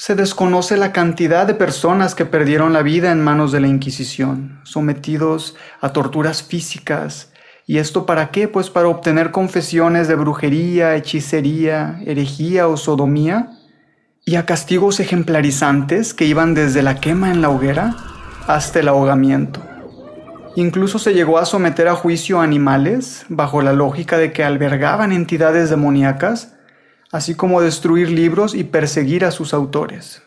Se desconoce la cantidad de personas que perdieron la vida en manos de la Inquisición, sometidos a torturas físicas. ¿Y esto para qué? Pues para obtener confesiones de brujería, hechicería, herejía o sodomía, y a castigos ejemplarizantes que iban desde la quema en la hoguera hasta el ahogamiento. Incluso se llegó a someter a juicio a animales bajo la lógica de que albergaban entidades demoníacas así como destruir libros y perseguir a sus autores.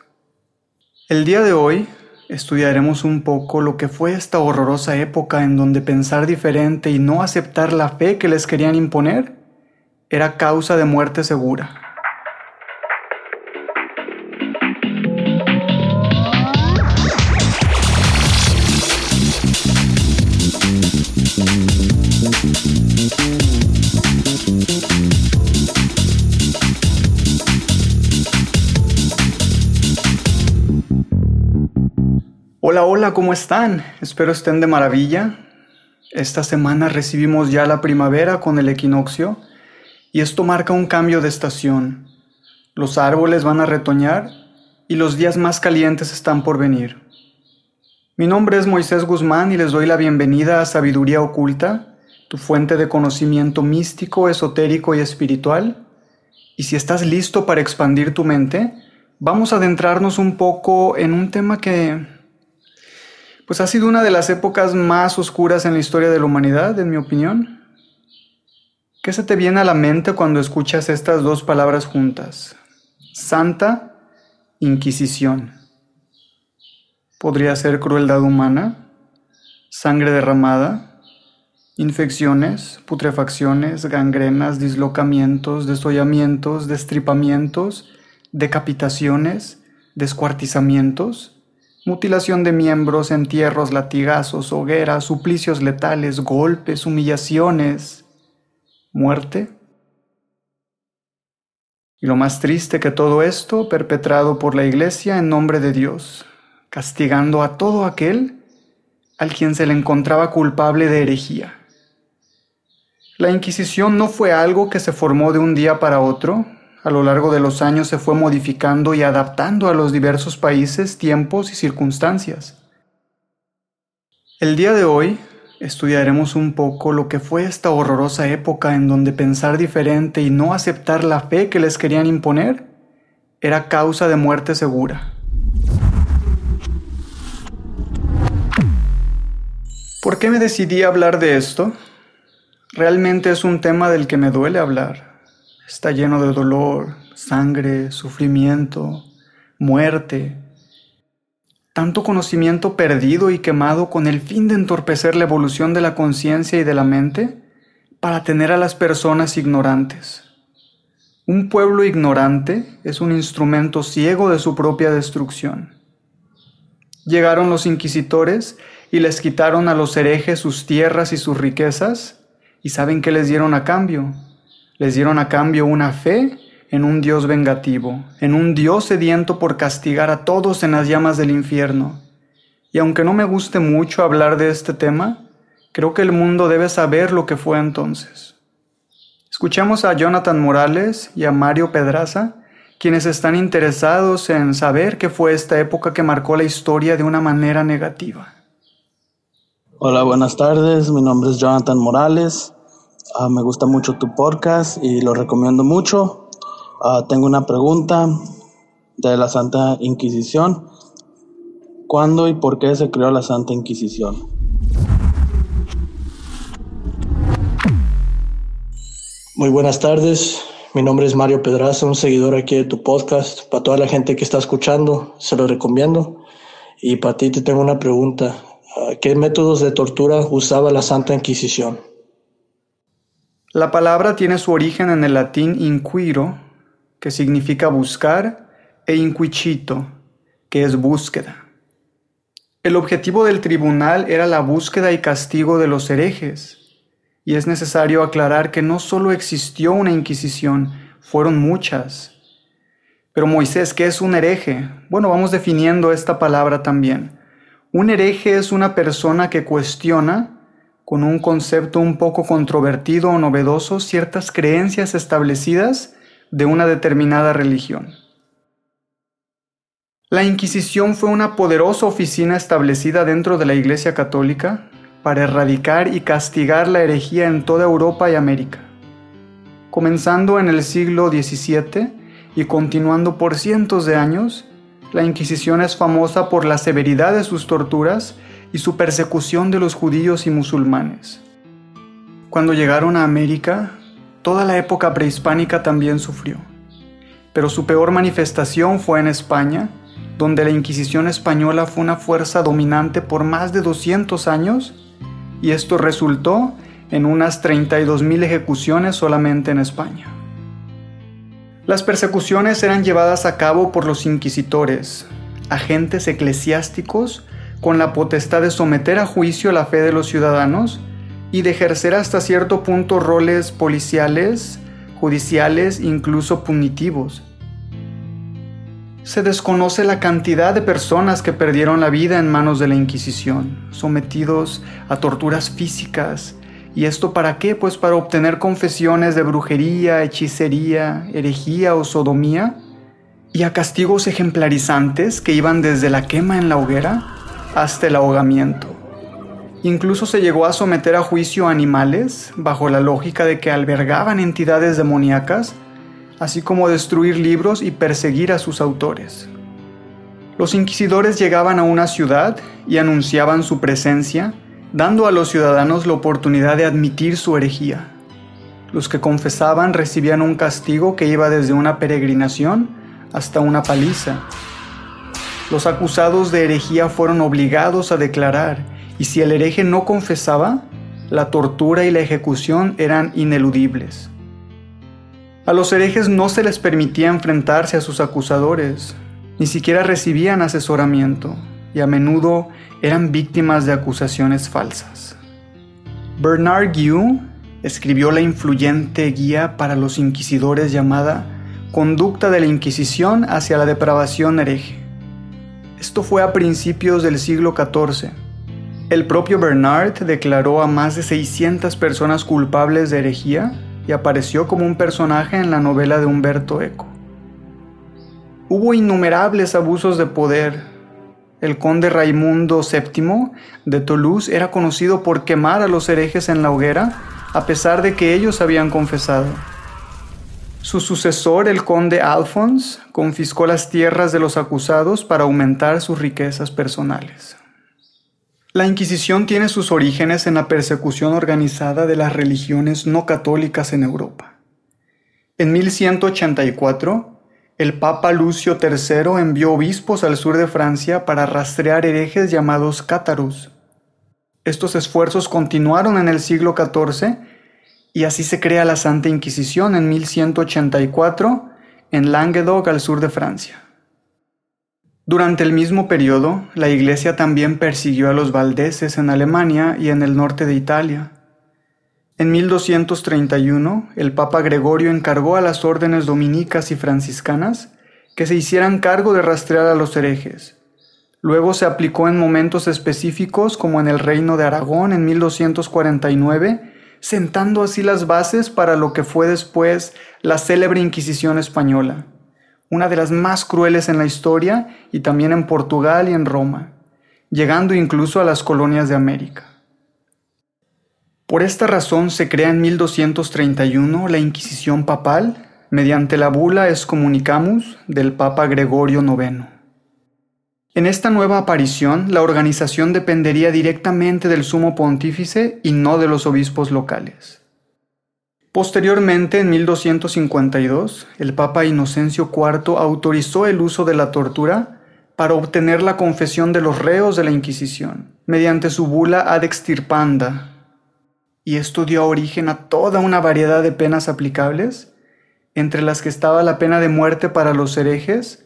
El día de hoy estudiaremos un poco lo que fue esta horrorosa época en donde pensar diferente y no aceptar la fe que les querían imponer era causa de muerte segura. Hola, hola, ¿cómo están? Espero estén de maravilla. Esta semana recibimos ya la primavera con el equinoccio y esto marca un cambio de estación. Los árboles van a retoñar y los días más calientes están por venir. Mi nombre es Moisés Guzmán y les doy la bienvenida a Sabiduría Oculta, tu fuente de conocimiento místico, esotérico y espiritual. Y si estás listo para expandir tu mente, vamos a adentrarnos un poco en un tema que pues ha sido una de las épocas más oscuras en la historia de la humanidad, en mi opinión. ¿Qué se te viene a la mente cuando escuchas estas dos palabras juntas? Santa Inquisición. Podría ser crueldad humana, sangre derramada, infecciones, putrefacciones, gangrenas, dislocamientos, desollamientos, destripamientos, decapitaciones, descuartizamientos Mutilación de miembros, entierros, latigazos, hogueras, suplicios letales, golpes, humillaciones, muerte. Y lo más triste que todo esto perpetrado por la Iglesia en nombre de Dios, castigando a todo aquel al quien se le encontraba culpable de herejía. La Inquisición no fue algo que se formó de un día para otro, a lo largo de los años se fue modificando y adaptando a los diversos países, tiempos y circunstancias. El día de hoy estudiaremos un poco lo que fue esta horrorosa época en donde pensar diferente y no aceptar la fe que les querían imponer era causa de muerte segura. ¿Por qué me decidí a hablar de esto? Realmente es un tema del que me duele hablar está lleno de dolor, sangre, sufrimiento, muerte, tanto conocimiento perdido y quemado con el fin de entorpecer la evolución de la conciencia y de la mente para tener a las personas ignorantes. Un pueblo ignorante es un instrumento ciego de su propia destrucción. Llegaron los inquisitores y les quitaron a los herejes sus tierras y sus riquezas, y ¿saben qué les dieron a cambio? Les dieron a cambio una fe en un Dios vengativo, en un Dios sediento por castigar a todos en las llamas del infierno. Y aunque no me guste mucho hablar de este tema, creo que el mundo debe saber lo que fue entonces. Escuchemos a Jonathan Morales y a Mario Pedraza, quienes están interesados en saber qué fue esta época que marcó la historia de una manera negativa. Hola, buenas tardes. Mi nombre es Jonathan Morales. Ah, me gusta mucho tu podcast y lo recomiendo mucho. Ah, tengo una pregunta de la Santa Inquisición. ¿Cuándo y por qué se creó la Santa Inquisición? Muy buenas tardes. Mi nombre es Mario Pedraza, un seguidor aquí de tu podcast. Para toda la gente que está escuchando, se lo recomiendo. Y para ti te tengo una pregunta. Ah, ¿Qué métodos de tortura usaba la Santa Inquisición? La palabra tiene su origen en el latín inquiro, que significa buscar, e inquicito, que es búsqueda. El objetivo del tribunal era la búsqueda y castigo de los herejes, y es necesario aclarar que no solo existió una Inquisición, fueron muchas. Pero Moisés, ¿qué es un hereje? Bueno, vamos definiendo esta palabra también. Un hereje es una persona que cuestiona, con un concepto un poco controvertido o novedoso, ciertas creencias establecidas de una determinada religión. La Inquisición fue una poderosa oficina establecida dentro de la Iglesia Católica para erradicar y castigar la herejía en toda Europa y América. Comenzando en el siglo XVII y continuando por cientos de años, la Inquisición es famosa por la severidad de sus torturas y su persecución de los judíos y musulmanes. Cuando llegaron a América, toda la época prehispánica también sufrió, pero su peor manifestación fue en España, donde la Inquisición española fue una fuerza dominante por más de 200 años y esto resultó en unas 32.000 ejecuciones solamente en España. Las persecuciones eran llevadas a cabo por los inquisitores, agentes eclesiásticos con la potestad de someter a juicio la fe de los ciudadanos y de ejercer hasta cierto punto roles policiales, judiciales, incluso punitivos. Se desconoce la cantidad de personas que perdieron la vida en manos de la Inquisición, sometidos a torturas físicas. ¿Y esto para qué? Pues para obtener confesiones de brujería, hechicería, herejía o sodomía, y a castigos ejemplarizantes que iban desde la quema en la hoguera hasta el ahogamiento. Incluso se llegó a someter a juicio animales bajo la lógica de que albergaban entidades demoníacas así como destruir libros y perseguir a sus autores. Los inquisidores llegaban a una ciudad y anunciaban su presencia, dando a los ciudadanos la oportunidad de admitir su herejía. Los que confesaban recibían un castigo que iba desde una peregrinación hasta una paliza. Los acusados de herejía fueron obligados a declarar, y si el hereje no confesaba, la tortura y la ejecución eran ineludibles. A los herejes no se les permitía enfrentarse a sus acusadores, ni siquiera recibían asesoramiento y a menudo eran víctimas de acusaciones falsas. Bernard Guiou escribió la influyente guía para los inquisidores llamada Conducta de la Inquisición hacia la depravación hereje. Esto fue a principios del siglo XIV. El propio Bernard declaró a más de 600 personas culpables de herejía y apareció como un personaje en la novela de Humberto Eco. Hubo innumerables abusos de poder. El conde Raimundo VII de Toulouse era conocido por quemar a los herejes en la hoguera a pesar de que ellos habían confesado. Su sucesor, el conde Alphonse, confiscó las tierras de los acusados para aumentar sus riquezas personales. La Inquisición tiene sus orígenes en la persecución organizada de las religiones no católicas en Europa. En 1184, el Papa Lucio III envió obispos al sur de Francia para rastrear herejes llamados cátaros. Estos esfuerzos continuaron en el siglo XIV y así se crea la Santa Inquisición en 1184 en Languedoc al sur de Francia. Durante el mismo periodo, la Iglesia también persiguió a los valdeses en Alemania y en el norte de Italia. En 1231, el Papa Gregorio encargó a las órdenes dominicas y franciscanas que se hicieran cargo de rastrear a los herejes. Luego se aplicó en momentos específicos como en el Reino de Aragón en 1249, sentando así las bases para lo que fue después la célebre Inquisición española una de las más crueles en la historia y también en Portugal y en Roma, llegando incluso a las colonias de América. Por esta razón se crea en 1231 la Inquisición papal mediante la bula Excommunicamus del Papa Gregorio IX. En esta nueva aparición, la organización dependería directamente del sumo pontífice y no de los obispos locales. Posteriormente, en 1252, el Papa Inocencio IV autorizó el uso de la tortura para obtener la confesión de los reos de la Inquisición, mediante su bula ad extirpanda, y esto dio origen a toda una variedad de penas aplicables, entre las que estaba la pena de muerte para los herejes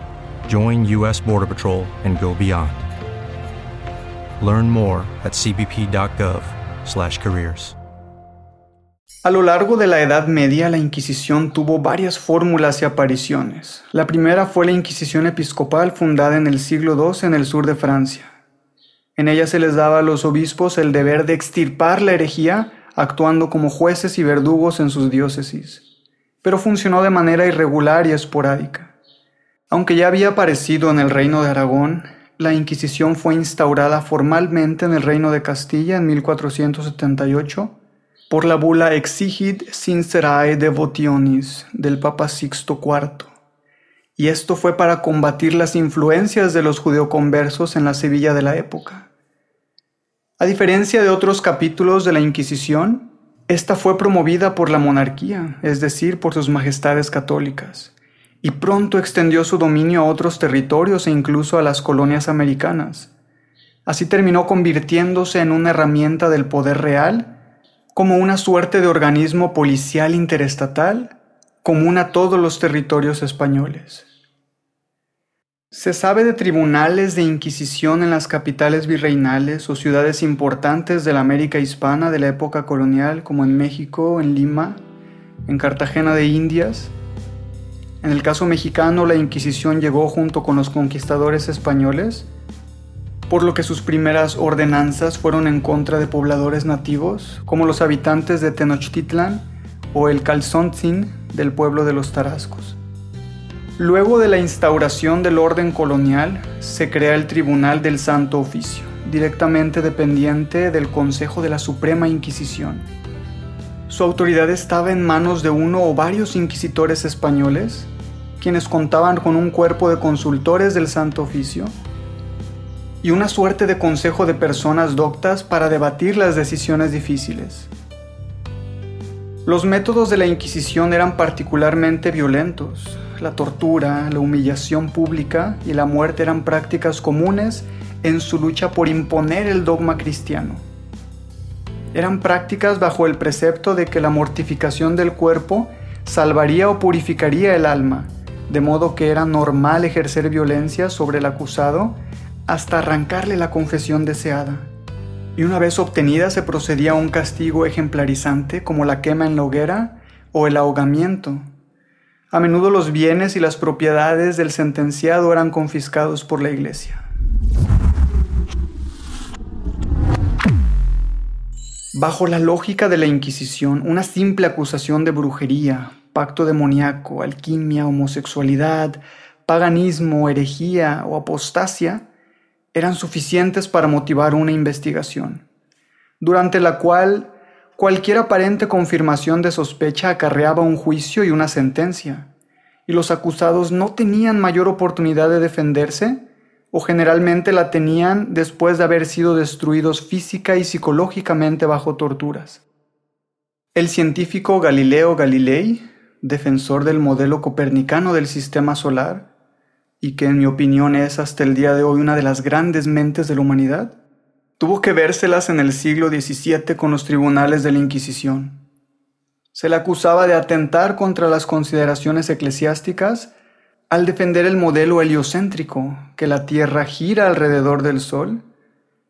join U.S. Border Patrol and go beyond. Learn more at cbp.gov/careers. A lo largo de la Edad Media, la Inquisición tuvo varias fórmulas y apariciones. La primera fue la Inquisición episcopal fundada en el siglo II en el sur de Francia. En ella se les daba a los obispos el deber de extirpar la herejía, actuando como jueces y verdugos en sus diócesis. Pero funcionó de manera irregular y esporádica. Aunque ya había aparecido en el reino de Aragón, la Inquisición fue instaurada formalmente en el reino de Castilla en 1478 por la bula Exigit Sincerae Devotionis del Papa Sixto IV. Y esto fue para combatir las influencias de los judeoconversos en la Sevilla de la época. A diferencia de otros capítulos de la Inquisición, esta fue promovida por la monarquía, es decir, por sus majestades católicas, y pronto extendió su dominio a otros territorios e incluso a las colonias americanas. Así terminó convirtiéndose en una herramienta del poder real como una suerte de organismo policial interestatal común a todos los territorios españoles. Se sabe de tribunales de inquisición en las capitales virreinales o ciudades importantes de la América hispana de la época colonial, como en México, en Lima, en Cartagena de Indias. En el caso mexicano, la Inquisición llegó junto con los conquistadores españoles por lo que sus primeras ordenanzas fueron en contra de pobladores nativos, como los habitantes de Tenochtitlan o el Calzontzin del pueblo de los Tarascos. Luego de la instauración del orden colonial, se crea el Tribunal del Santo Oficio, directamente dependiente del Consejo de la Suprema Inquisición. Su autoridad estaba en manos de uno o varios inquisitores españoles, quienes contaban con un cuerpo de consultores del Santo Oficio y una suerte de consejo de personas doctas para debatir las decisiones difíciles. Los métodos de la Inquisición eran particularmente violentos. La tortura, la humillación pública y la muerte eran prácticas comunes en su lucha por imponer el dogma cristiano. Eran prácticas bajo el precepto de que la mortificación del cuerpo salvaría o purificaría el alma, de modo que era normal ejercer violencia sobre el acusado hasta arrancarle la confesión deseada. Y una vez obtenida se procedía a un castigo ejemplarizante como la quema en la hoguera o el ahogamiento. A menudo los bienes y las propiedades del sentenciado eran confiscados por la iglesia. Bajo la lógica de la Inquisición, una simple acusación de brujería, pacto demoníaco, alquimia, homosexualidad, paganismo, herejía o apostasia eran suficientes para motivar una investigación, durante la cual cualquier aparente confirmación de sospecha acarreaba un juicio y una sentencia, y los acusados no tenían mayor oportunidad de defenderse o generalmente la tenían después de haber sido destruidos física y psicológicamente bajo torturas. El científico Galileo Galilei, defensor del modelo copernicano del sistema solar, y que en mi opinión es hasta el día de hoy una de las grandes mentes de la humanidad, tuvo que vérselas en el siglo XVII con los tribunales de la Inquisición. Se le acusaba de atentar contra las consideraciones eclesiásticas al defender el modelo heliocéntrico, que la Tierra gira alrededor del Sol,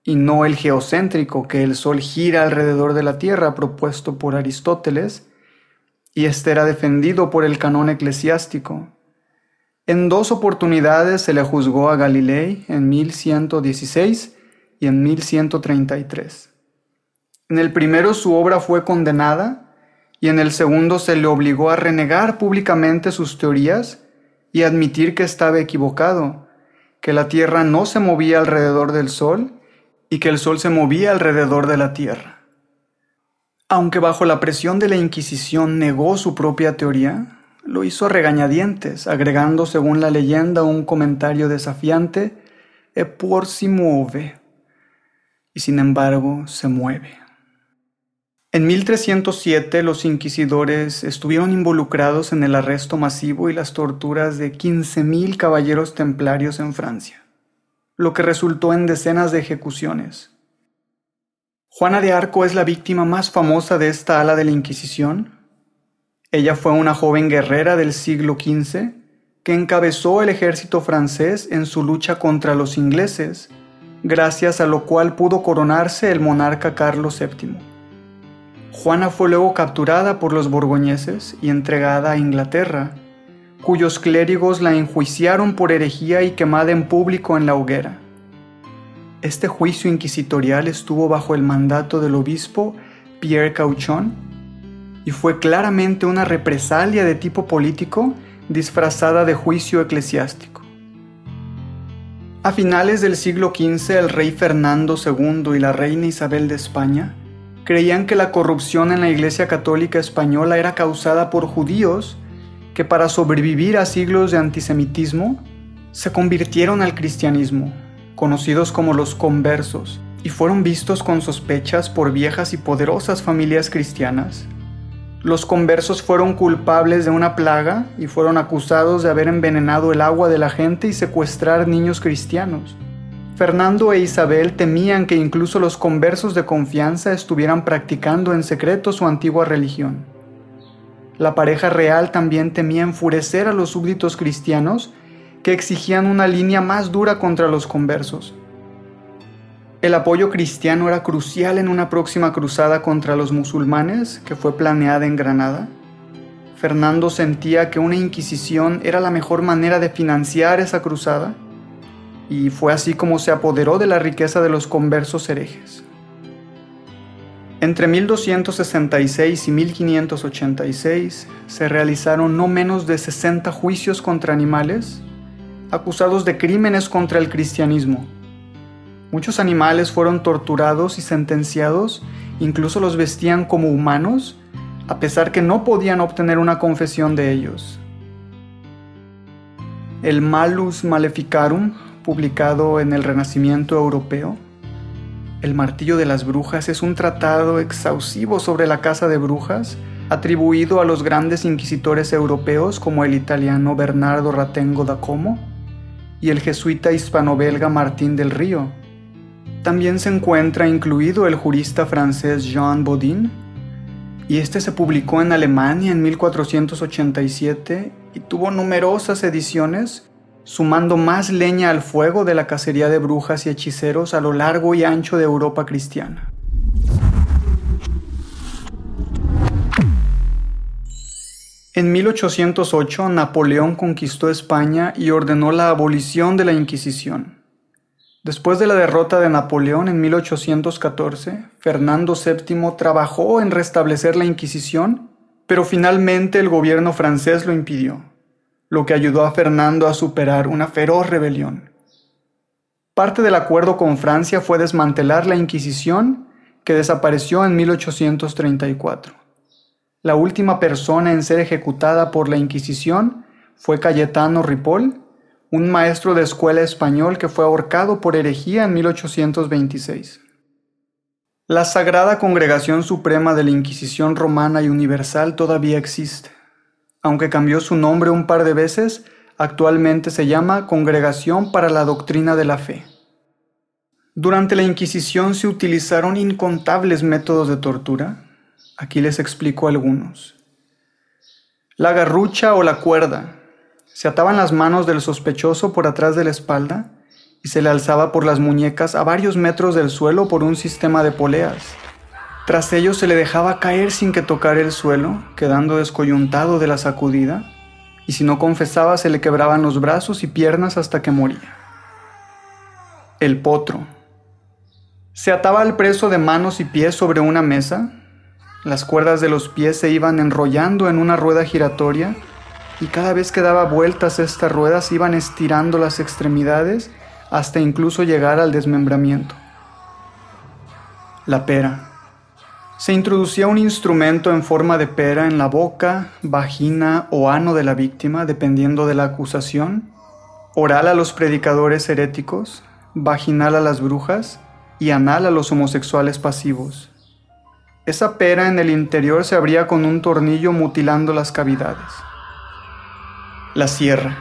y no el geocéntrico, que el Sol gira alrededor de la Tierra, propuesto por Aristóteles, y este era defendido por el canón eclesiástico. En dos oportunidades se le juzgó a Galilei en 1116 y en 1133. En el primero su obra fue condenada y en el segundo se le obligó a renegar públicamente sus teorías y admitir que estaba equivocado, que la Tierra no se movía alrededor del Sol y que el Sol se movía alrededor de la Tierra. Aunque bajo la presión de la Inquisición negó su propia teoría, lo hizo a regañadientes, agregando según la leyenda un comentario desafiante, e por si mueve, y sin embargo se mueve. En 1307 los inquisidores estuvieron involucrados en el arresto masivo y las torturas de 15.000 caballeros templarios en Francia, lo que resultó en decenas de ejecuciones. Juana de Arco es la víctima más famosa de esta ala de la Inquisición. Ella fue una joven guerrera del siglo XV que encabezó el ejército francés en su lucha contra los ingleses, gracias a lo cual pudo coronarse el monarca Carlos VII. Juana fue luego capturada por los borgoñeses y entregada a Inglaterra, cuyos clérigos la enjuiciaron por herejía y quemada en público en la hoguera. Este juicio inquisitorial estuvo bajo el mandato del obispo Pierre Cauchon y fue claramente una represalia de tipo político disfrazada de juicio eclesiástico. A finales del siglo XV, el rey Fernando II y la reina Isabel de España creían que la corrupción en la Iglesia Católica Española era causada por judíos que para sobrevivir a siglos de antisemitismo se convirtieron al cristianismo, conocidos como los conversos, y fueron vistos con sospechas por viejas y poderosas familias cristianas. Los conversos fueron culpables de una plaga y fueron acusados de haber envenenado el agua de la gente y secuestrar niños cristianos. Fernando e Isabel temían que incluso los conversos de confianza estuvieran practicando en secreto su antigua religión. La pareja real también temía enfurecer a los súbditos cristianos que exigían una línea más dura contra los conversos. El apoyo cristiano era crucial en una próxima cruzada contra los musulmanes que fue planeada en Granada. Fernando sentía que una inquisición era la mejor manera de financiar esa cruzada y fue así como se apoderó de la riqueza de los conversos herejes. Entre 1266 y 1586 se realizaron no menos de 60 juicios contra animales acusados de crímenes contra el cristianismo. Muchos animales fueron torturados y sentenciados, incluso los vestían como humanos, a pesar que no podían obtener una confesión de ellos. El Malus Maleficarum publicado en el Renacimiento Europeo. El Martillo de las Brujas es un tratado exhaustivo sobre la caza de brujas, atribuido a los grandes inquisitores europeos como el italiano Bernardo Ratengo da Como y el jesuita hispano-belga Martín del Río. También se encuentra incluido el jurista francés Jean Bodin, y este se publicó en Alemania en 1487 y tuvo numerosas ediciones sumando más leña al fuego de la cacería de brujas y hechiceros a lo largo y ancho de Europa cristiana. En 1808 Napoleón conquistó España y ordenó la abolición de la Inquisición. Después de la derrota de Napoleón en 1814, Fernando VII trabajó en restablecer la Inquisición, pero finalmente el gobierno francés lo impidió lo que ayudó a Fernando a superar una feroz rebelión. Parte del acuerdo con Francia fue desmantelar la Inquisición, que desapareció en 1834. La última persona en ser ejecutada por la Inquisición fue Cayetano Ripoll, un maestro de escuela español que fue ahorcado por herejía en 1826. La Sagrada Congregación Suprema de la Inquisición Romana y Universal todavía existe. Aunque cambió su nombre un par de veces, actualmente se llama Congregación para la Doctrina de la Fe. Durante la Inquisición se utilizaron incontables métodos de tortura. Aquí les explico algunos. La garrucha o la cuerda. Se ataban las manos del sospechoso por atrás de la espalda y se le alzaba por las muñecas a varios metros del suelo por un sistema de poleas. Tras ello se le dejaba caer sin que tocara el suelo, quedando descoyuntado de la sacudida, y si no confesaba se le quebraban los brazos y piernas hasta que moría. El potro. Se ataba al preso de manos y pies sobre una mesa, las cuerdas de los pies se iban enrollando en una rueda giratoria y cada vez que daba vueltas estas ruedas iban estirando las extremidades hasta incluso llegar al desmembramiento. La pera. Se introducía un instrumento en forma de pera en la boca, vagina o ano de la víctima, dependiendo de la acusación, oral a los predicadores heréticos, vaginal a las brujas y anal a los homosexuales pasivos. Esa pera en el interior se abría con un tornillo mutilando las cavidades. La sierra.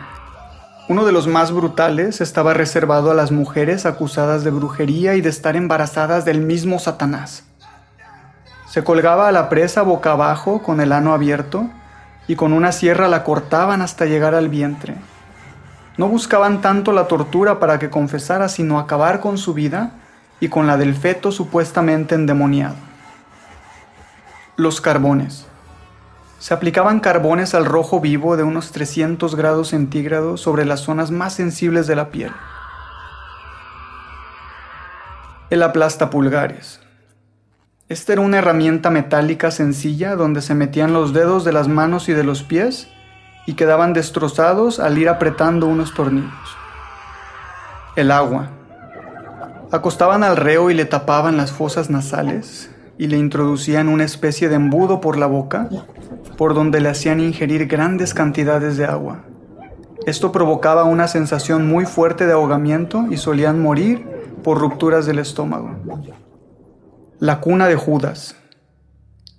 Uno de los más brutales estaba reservado a las mujeres acusadas de brujería y de estar embarazadas del mismo Satanás. Se colgaba a la presa boca abajo con el ano abierto y con una sierra la cortaban hasta llegar al vientre. No buscaban tanto la tortura para que confesara, sino acabar con su vida y con la del feto supuestamente endemoniado. Los carbones. Se aplicaban carbones al rojo vivo de unos 300 grados centígrados sobre las zonas más sensibles de la piel. El aplasta pulgares. Esta era una herramienta metálica sencilla donde se metían los dedos de las manos y de los pies y quedaban destrozados al ir apretando unos tornillos. El agua. Acostaban al reo y le tapaban las fosas nasales y le introducían una especie de embudo por la boca por donde le hacían ingerir grandes cantidades de agua. Esto provocaba una sensación muy fuerte de ahogamiento y solían morir por rupturas del estómago. La cuna de Judas.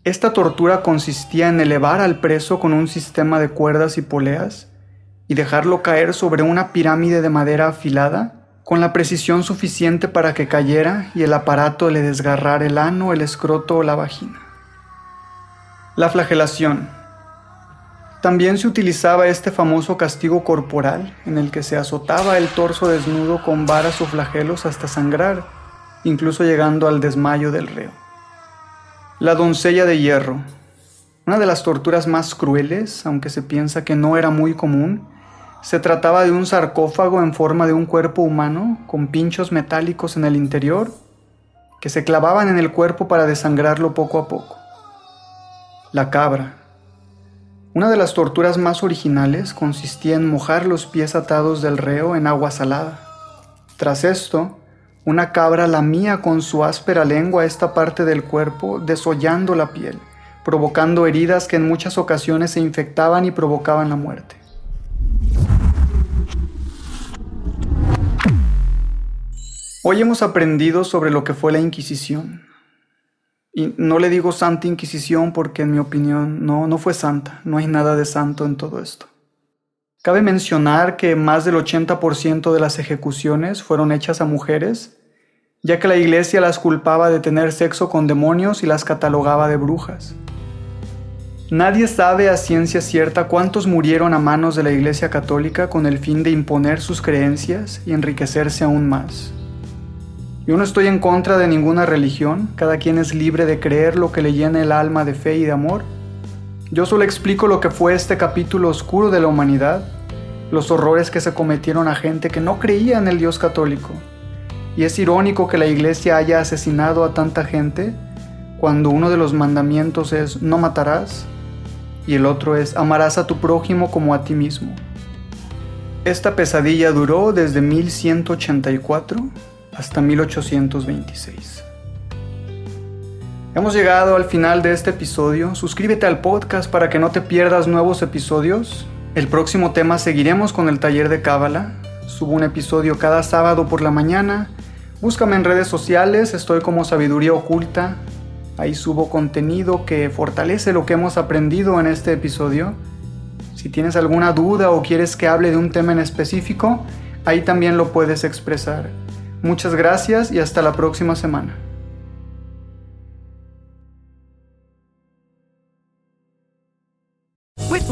Esta tortura consistía en elevar al preso con un sistema de cuerdas y poleas y dejarlo caer sobre una pirámide de madera afilada con la precisión suficiente para que cayera y el aparato le desgarrara el ano, el escroto o la vagina. La flagelación. También se utilizaba este famoso castigo corporal en el que se azotaba el torso desnudo con varas o flagelos hasta sangrar incluso llegando al desmayo del reo. La doncella de hierro, una de las torturas más crueles, aunque se piensa que no era muy común, se trataba de un sarcófago en forma de un cuerpo humano con pinchos metálicos en el interior que se clavaban en el cuerpo para desangrarlo poco a poco. La cabra. Una de las torturas más originales consistía en mojar los pies atados del reo en agua salada. Tras esto, una cabra lamía con su áspera lengua esta parte del cuerpo, desollando la piel, provocando heridas que en muchas ocasiones se infectaban y provocaban la muerte. Hoy hemos aprendido sobre lo que fue la Inquisición. Y no le digo Santa Inquisición porque en mi opinión no, no fue santa, no hay nada de santo en todo esto. Cabe mencionar que más del 80% de las ejecuciones fueron hechas a mujeres, ya que la iglesia las culpaba de tener sexo con demonios y las catalogaba de brujas. Nadie sabe a ciencia cierta cuántos murieron a manos de la Iglesia Católica con el fin de imponer sus creencias y enriquecerse aún más. Yo no estoy en contra de ninguna religión, cada quien es libre de creer lo que le llene el alma de fe y de amor, yo solo explico lo que fue este capítulo oscuro de la humanidad, los horrores que se cometieron a gente que no creía en el Dios católico. Y es irónico que la iglesia haya asesinado a tanta gente cuando uno de los mandamientos es no matarás y el otro es amarás a tu prójimo como a ti mismo. Esta pesadilla duró desde 1184 hasta 1826. Hemos llegado al final de este episodio. Suscríbete al podcast para que no te pierdas nuevos episodios. El próximo tema seguiremos con el taller de Cábala. Subo un episodio cada sábado por la mañana. Búscame en redes sociales, estoy como Sabiduría Oculta. Ahí subo contenido que fortalece lo que hemos aprendido en este episodio. Si tienes alguna duda o quieres que hable de un tema en específico, ahí también lo puedes expresar. Muchas gracias y hasta la próxima semana.